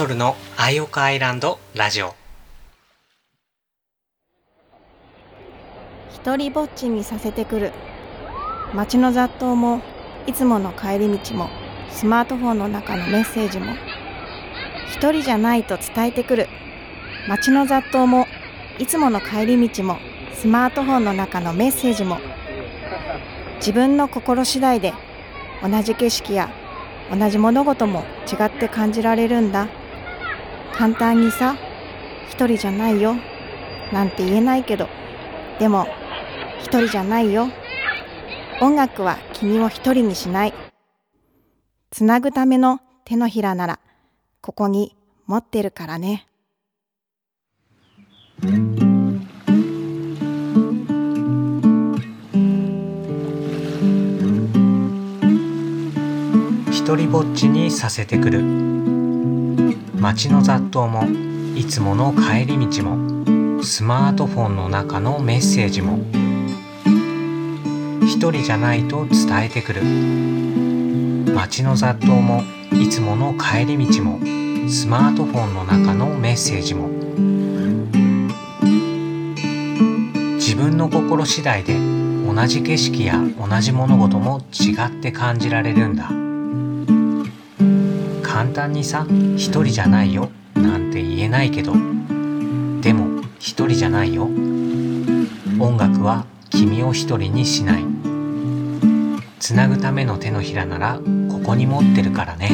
ソルのアイオカアイランドラジオ。一人ぼっちにさせてくる。街の雑踏もいつもの帰り道もスマートフォンの中のメッセージも一人じゃないと伝えてくる。街の雑踏もいつもの帰り道もスマートフォンの中のメッセージも自分の心次第で同じ景色や同じ物事も違って感じられるんだ。簡単にさ一人じゃないよ。なんて言えないけど。でも一人じゃないよ。音楽は君を一人にしない。つなぐための手のひらならここに持ってるからね。一人ぼっちにさせてくる。街の雑踏もいつもの帰り道もスマートフォンの中のメッセージも一人じゃないと伝えてくる。街の雑踏もいつもの帰り道もスマートフォンの中のメッセージも。自分の心次第で同じ景色や同じ物事も違って感じられるんだ。簡単にさ一人じゃないよなんて言えないけど。でも一人じゃないよ。音楽は君を一人にしない。つなぐための手のひらならここに持ってるからね。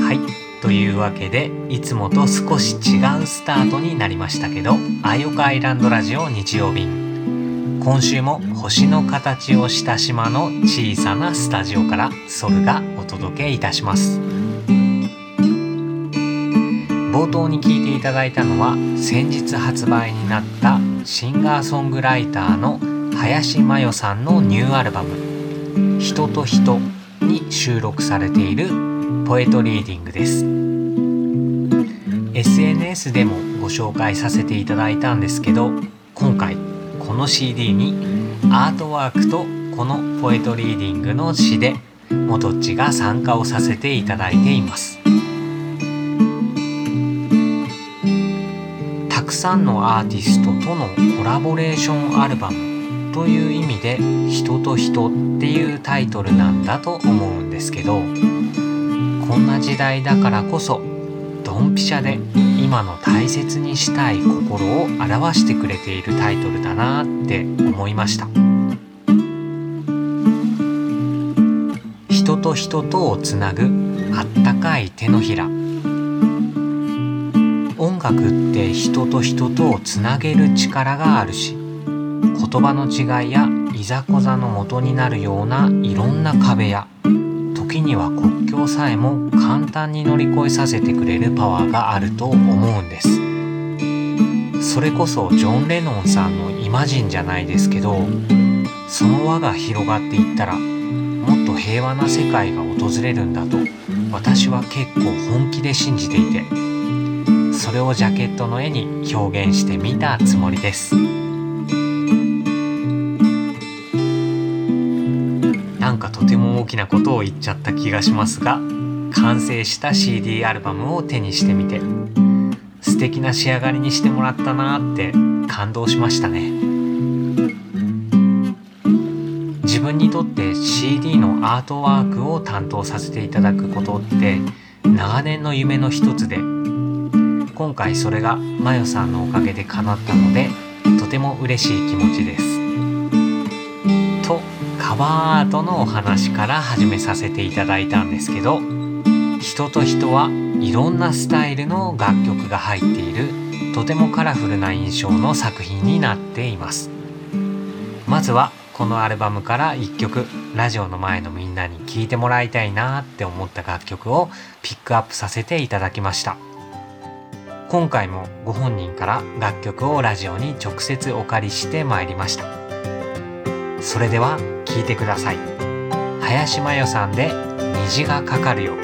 はい。というわけでいつもと少し違うスタートになりましたけど「アイオカアイランドラジオ日曜便」今週も星の形をした島の小さなスタジオからソルがお届けいたします。冒頭に聞いていただいたのは先日発売になったシンガーソングライターの林真代さんのニューアルバム「人と人」に収録されているポエトリーディングです。SNS でもご紹介させていただいたんですけど今回この CD にアートワークとこのポエトリーディングの詩でもとっちが参加をさせていただいています。たくさんのアーティストとのコラボレーションアルバムという意味で「人と人」っていうタイトルなんだと思うんですけどこんな時代だからこそドンピシャで今の大切にしたい心を表してくれているタイトルだなって思いました。人と人とをつなぐあったかい手のひら。音楽って人と人とをつなげる力があるし言葉の違いやいざこざの元になるようないろんな壁や時には国境さえも簡単に乗り越えさせてくれるパワーがあると思うんです。それこそジョン・レノンさんの「イマジン」じゃないですけどその輪が広がっていったらもっと平和な世界が訪れるんだと私は結構本気で信じていてそれをジャケットの絵に表現してみたつもりです。きなことを言っちゃった気がしますが完成した CD アルバムを手にしてみて素敵な仕上がりにしてもらったなって感動しましたね。自分にとって CD のアートワークを担当させていただくことって長年の夢の一つで今回それがマヨさんのおかげで叶ったのでとても嬉しい気持ちです。バーアートのお話から始めさせていただいたんですけど人と人はいろんなスタイルの楽曲が入っているとてもカラフルな印象の作品になっています。まずはこのアルバムから1曲ラジオの前のみんなに聴いてもらいたいなって思った楽曲をピックアップさせていただきました。今回もご本人から楽曲をラジオに直接お借りしてまいりました。それでは聴いてください。林真代さんで「虹がかかるよ」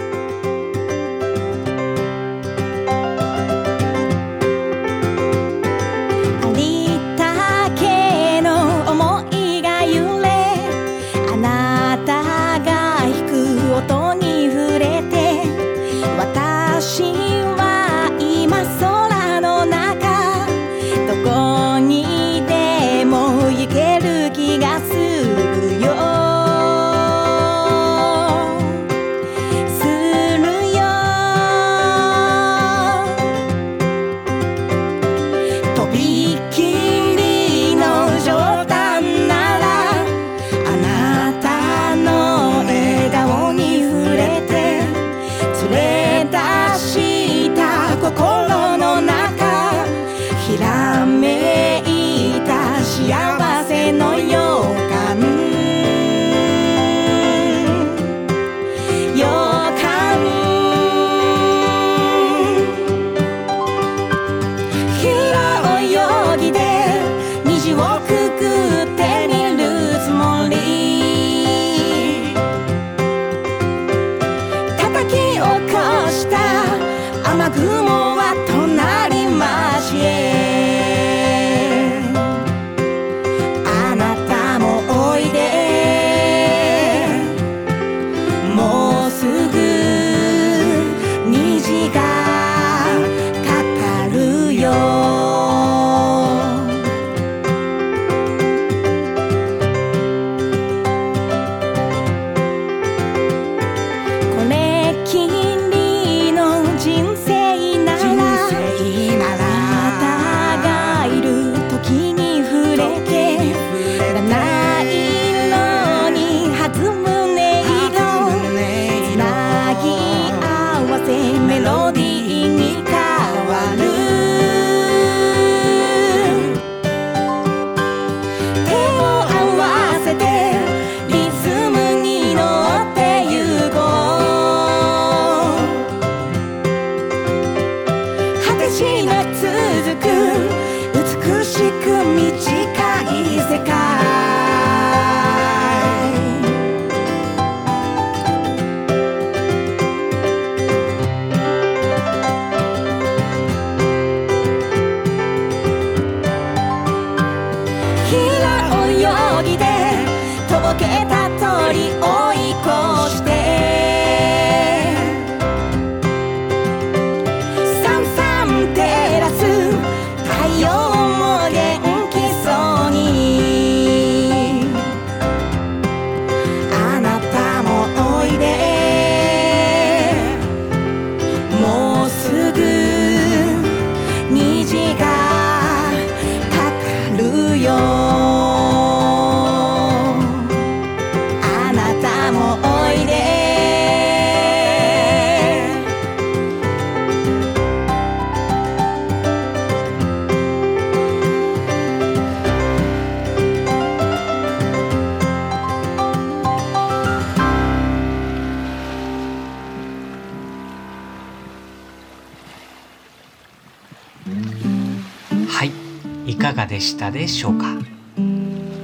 がでしたでしょうか？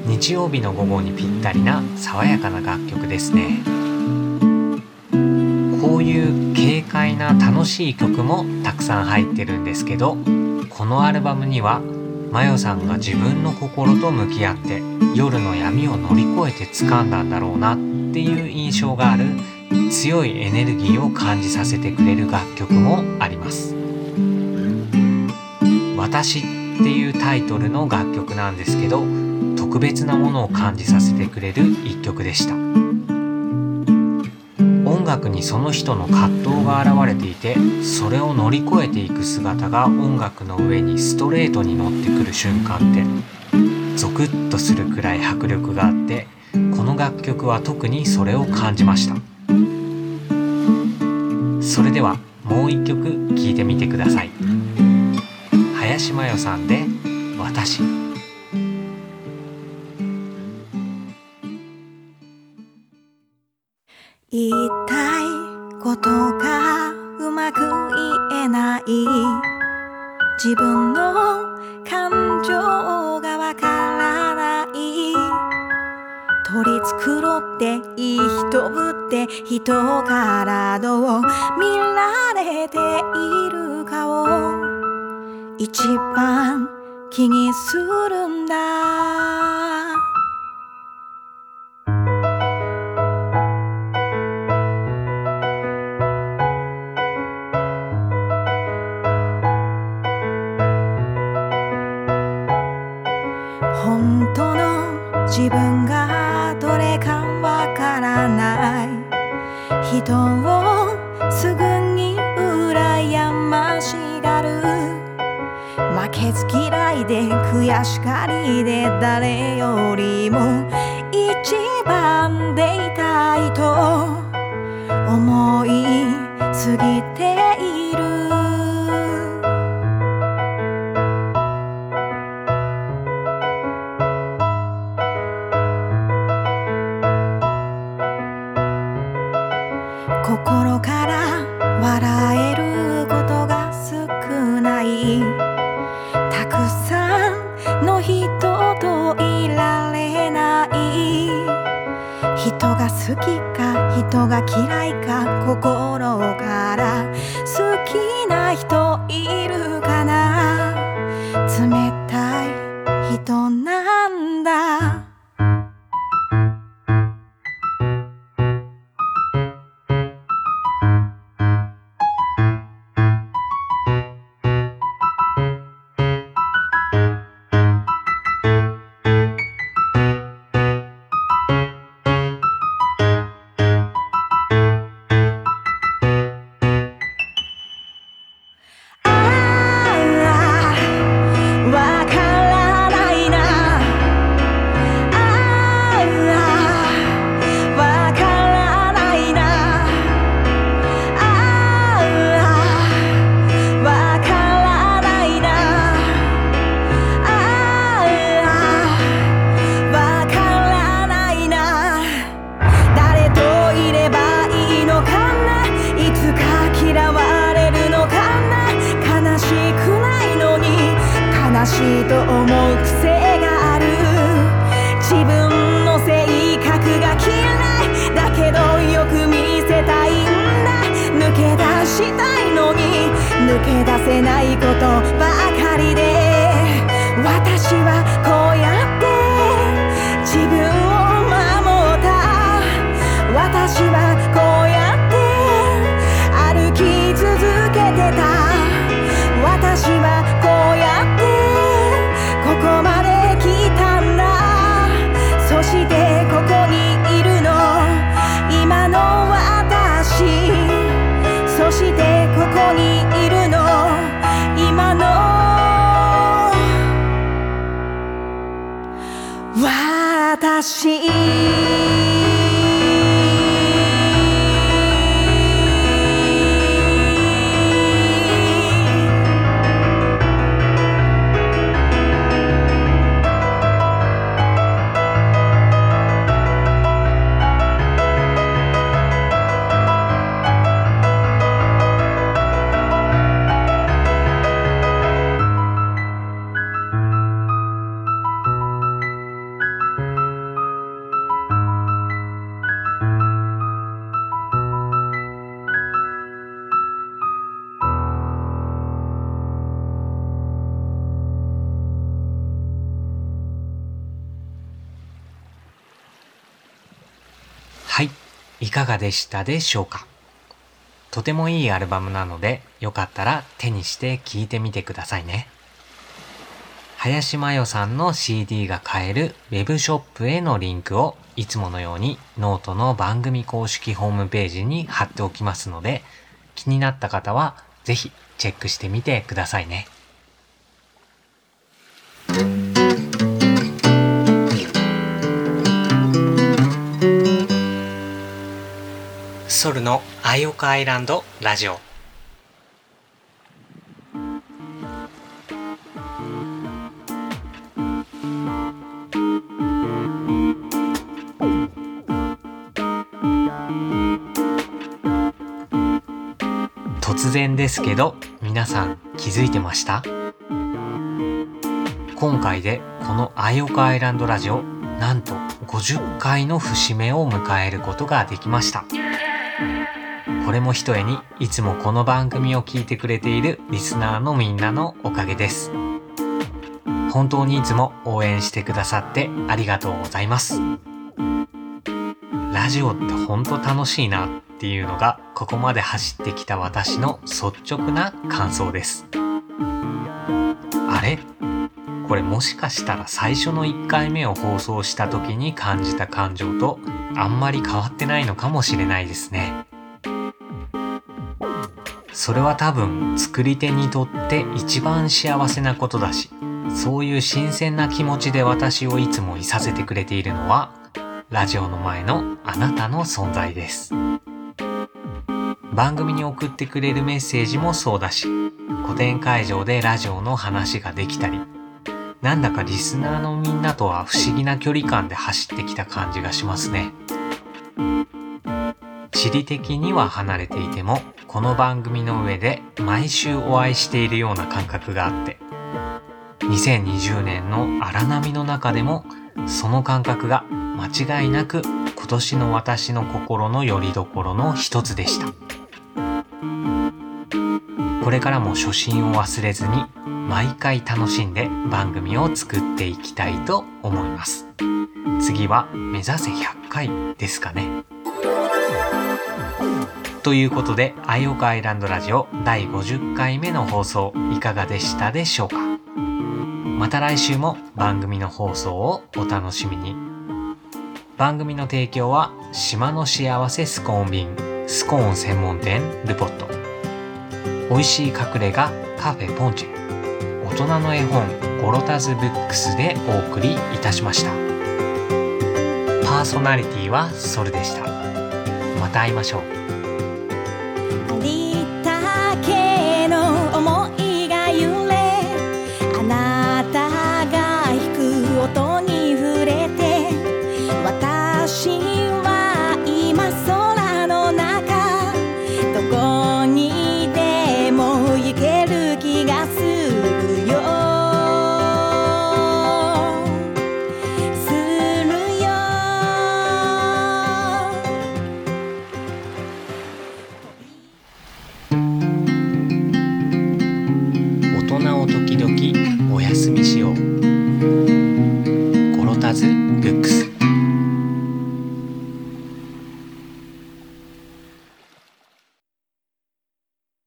日曜日の午後にぴったりな爽やかな楽曲ですね。こういう軽快な楽しい曲もたくさん入ってるんですけどこのアルバムにはマヨさんが自分の心と向き合って夜の闇を乗り越えて掴んだんだろうなっていう印象がある強いエネルギーを感じさせてくれる楽曲もあります。私っていうタイトルの楽曲なんですけど特別なものを感じさせてくれる一曲でした。音楽にその人の葛藤が現れていてそれを乗り越えていく姿が音楽の上にストレートに乗ってくる瞬間ってゾクッとするくらい迫力があってこの楽曲は特にそれを感じました。それではもう一曲聴いてみてください。林真代さんで「私」一番気にするんだ。本当の自分がどれかわからない。人を負けず嫌いで悔しがりで誰よりも一番でいたいと思いすぎている。人といられない。人が好きか人が嫌いか心から好きな人いるか。しいと思う癖がある。自分の性格が嫌い。だけどよく見せたいんだ。抜け出したいのに。抜け出せないことば私いかがでしたでしょうか？とてもいいアルバムなので、よかったら手にして聴いてみてくださいね。林真代さんの CD が買えるウェブショップへのリンクをいつものようにノートの番組公式ホームページに貼っておきますので、気になった方はぜひチェックしてみてくださいね。ソルのアイオカアイランドラジオ。突然ですけど皆さん気づいてました？今回でこのアイオカアイランドラジオなんと50回の節目を迎えることができました。これもひとえにいつもこの番組を聞いてくれているリスナーのみんなのおかげです。本当にいつも応援してくださってありがとうございます。ラジオってほんと楽しいなっていうのがここまで走ってきた私の率直な感想です。あれ？これもしかしたら最初の1回目を放送した時に感じた感情とあんまり変わってないのかもしれないですね。それは多分作り手にとって一番幸せなことだし、そういう新鮮な気持ちで私をいつもいさせてくれているのは、ラジオの前のあなたの存在です。番組に送ってくれるメッセージもそうだし、古典会場でラジオの話ができたり、なんだかリスナーのみんなとは不思議な距離感で走ってきた感じがしますね。地理的には離れていても、この番組の上で毎週お会いしているような感覚があって、2020年の荒波の中でも、その感覚が間違いなく今年の私の心の拠り所の一つでした。これからも初心を忘れずに毎回楽しんで番組を作っていきたいと思います。次は目指せ100回ですかね。ということで、アイオカアイランドラジオ第50回目の放送いかがでしたでしょうか？また来週も番組の放送をお楽しみに。番組の提供は島の幸せスコーン便スコーン専門店ルポット。美味しい隠れ家カフェポンチ。ェ大人の絵本ゴロタズブックスでお送りいたしました。パーソナリティはソルでした。また会いましょう。